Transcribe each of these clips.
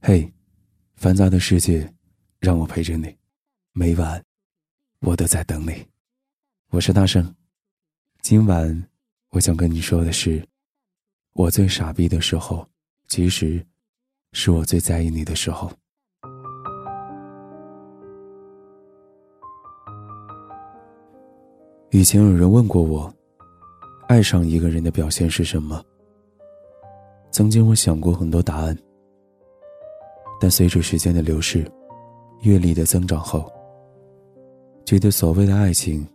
嘿，繁杂的世界，让我陪着你，每晚我都在等你。我是大圣，今晚我想跟你说的是，我最傻逼的时候，其实是我最在意你的时候。以前有人问过我，爱上一个人的表现是什么？曾经我想过很多答案。但随着时间的流逝，阅历的增长后，觉得所谓的爱情，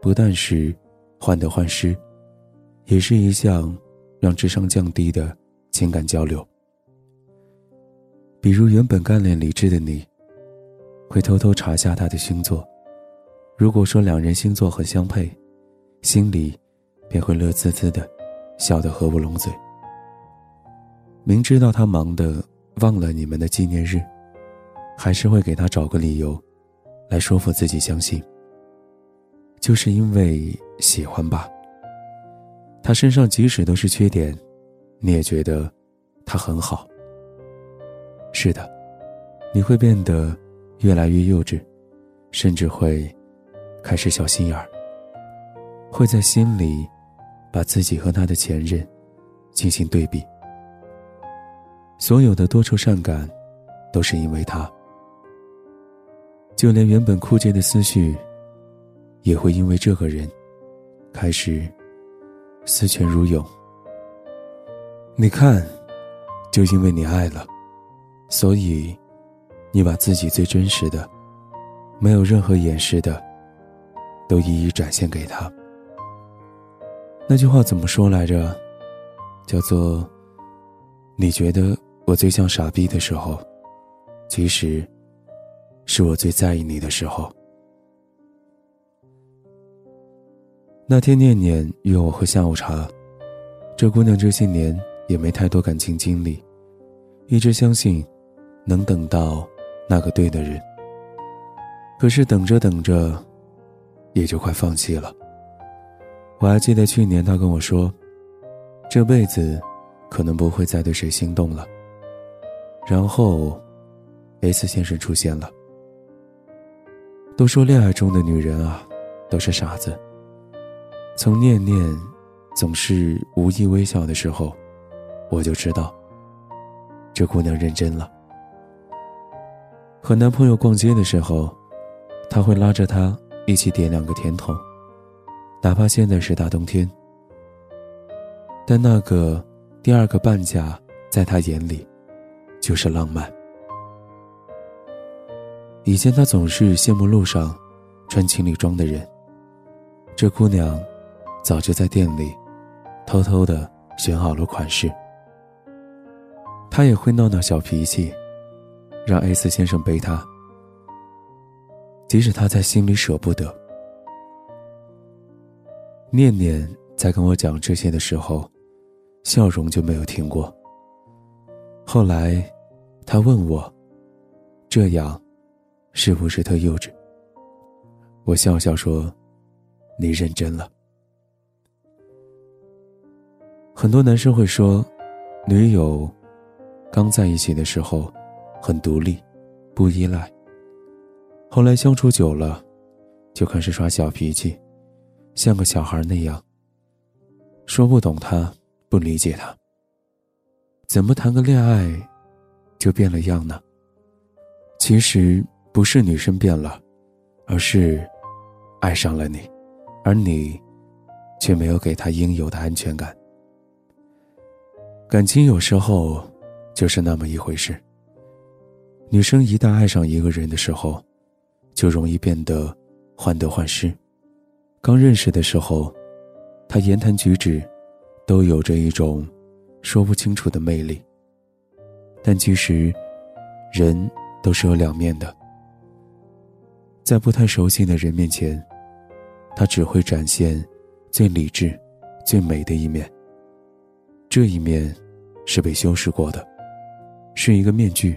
不但是患得患失，也是一项让智商降低的情感交流。比如原本干练理智的你，会偷偷查下他的星座，如果说两人星座很相配，心里便会乐滋滋的，笑得合不拢嘴。明知道他忙的。忘了你们的纪念日，还是会给他找个理由，来说服自己相信。就是因为喜欢吧。他身上即使都是缺点，你也觉得他很好。是的，你会变得越来越幼稚，甚至会开始小心眼儿，会在心里把自己和他的前任进行对比。所有的多愁善感，都是因为他。就连原本枯竭的思绪，也会因为这个人，开始思泉如涌。你看，就因为你爱了，所以你把自己最真实的、没有任何掩饰的，都一一展现给他。那句话怎么说来着？叫做“你觉得”。我最像傻逼的时候，其实是我最在意你的时候。那天念念约我喝下午茶，这姑娘这些年也没太多感情经历，一直相信能等到那个对的人。可是等着等着，也就快放弃了。我还记得去年她跟我说，这辈子可能不会再对谁心动了。然后，S 先生出现了。都说恋爱中的女人啊，都是傻子。从念念总是无意微笑的时候，我就知道，这姑娘认真了。和男朋友逛街的时候，他会拉着她一起点两个甜筒，哪怕现在是大冬天。但那个第二个半价，在他眼里。就是浪漫。以前他总是羡慕路上穿情侣装的人，这姑娘早就在店里偷偷的选好了款式。他也会闹闹小脾气，让 S 先生背他，即使他在心里舍不得。念念在跟我讲这些的时候，笑容就没有停过。后来，他问我：“这样，是不是特幼稚？”我笑笑说：“你认真了。”很多男生会说，女友刚在一起的时候很独立，不依赖。后来相处久了，就开始耍小脾气，像个小孩那样，说不懂他，不理解他。怎么谈个恋爱，就变了样呢？其实不是女生变了，而是爱上了你，而你却没有给她应有的安全感。感情有时候就是那么一回事。女生一旦爱上一个人的时候，就容易变得患得患失。刚认识的时候，他言谈举止都有着一种。说不清楚的魅力，但其实，人都是有两面的。在不太熟悉的人面前，他只会展现最理智、最美的一面。这一面是被修饰过的，是一个面具；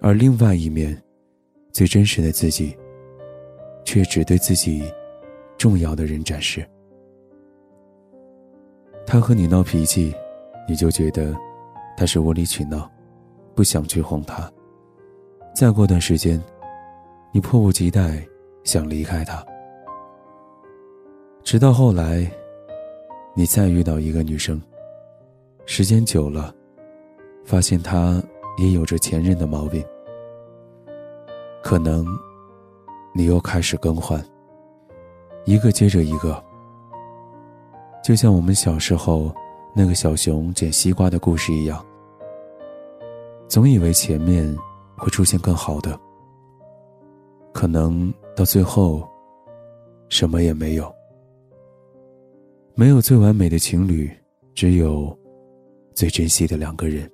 而另外一面，最真实的自己，却只对自己重要的人展示。他和你闹脾气。你就觉得他是无理取闹，不想去哄他。再过段时间，你迫不及待想离开他。直到后来，你再遇到一个女生，时间久了，发现她也有着前任的毛病。可能，你又开始更换，一个接着一个，就像我们小时候那个小熊捡西瓜的故事一样，总以为前面。会出现更好的，可能到最后，什么也没有。没有最完美的情侣，只有最珍惜的两个人。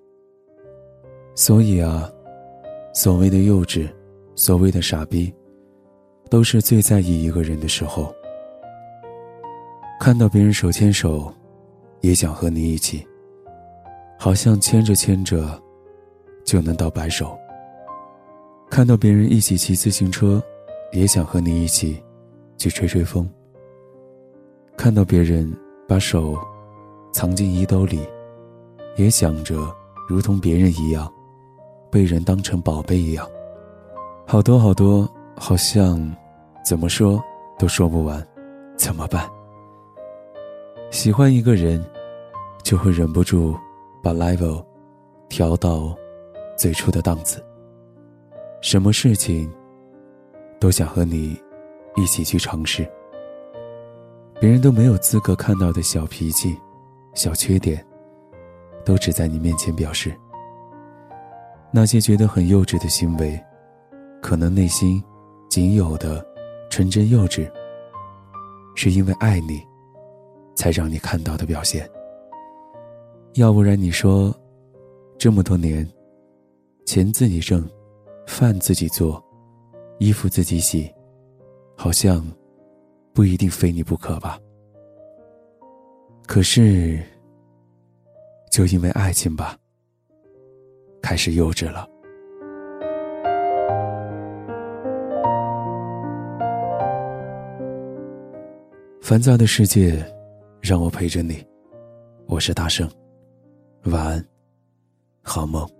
所以啊，所谓的幼稚，所谓的傻逼，都是最在意一个人的时候。看到别人手牵手，也想和你一起，好像牵着牵着，就能到白首。看到别人一起骑自行车，也想和你一起去吹吹风。看到别人把手藏进衣兜里，也想着如同别人一样，被人当成宝贝一样。好多好多，好像怎么说都说不完，怎么办？喜欢一个人，就会忍不住把 level 调到最初的档次。什么事情都想和你一起去尝试，别人都没有资格看到的小脾气、小缺点，都只在你面前表示。那些觉得很幼稚的行为，可能内心仅有的纯真幼稚，是因为爱你，才让你看到的表现。要不然你说，这么多年，钱自己挣。饭自己做，衣服自己洗，好像不一定非你不可吧。可是，就因为爱情吧，开始幼稚了。烦躁的世界，让我陪着你。我是大圣，晚安，好梦。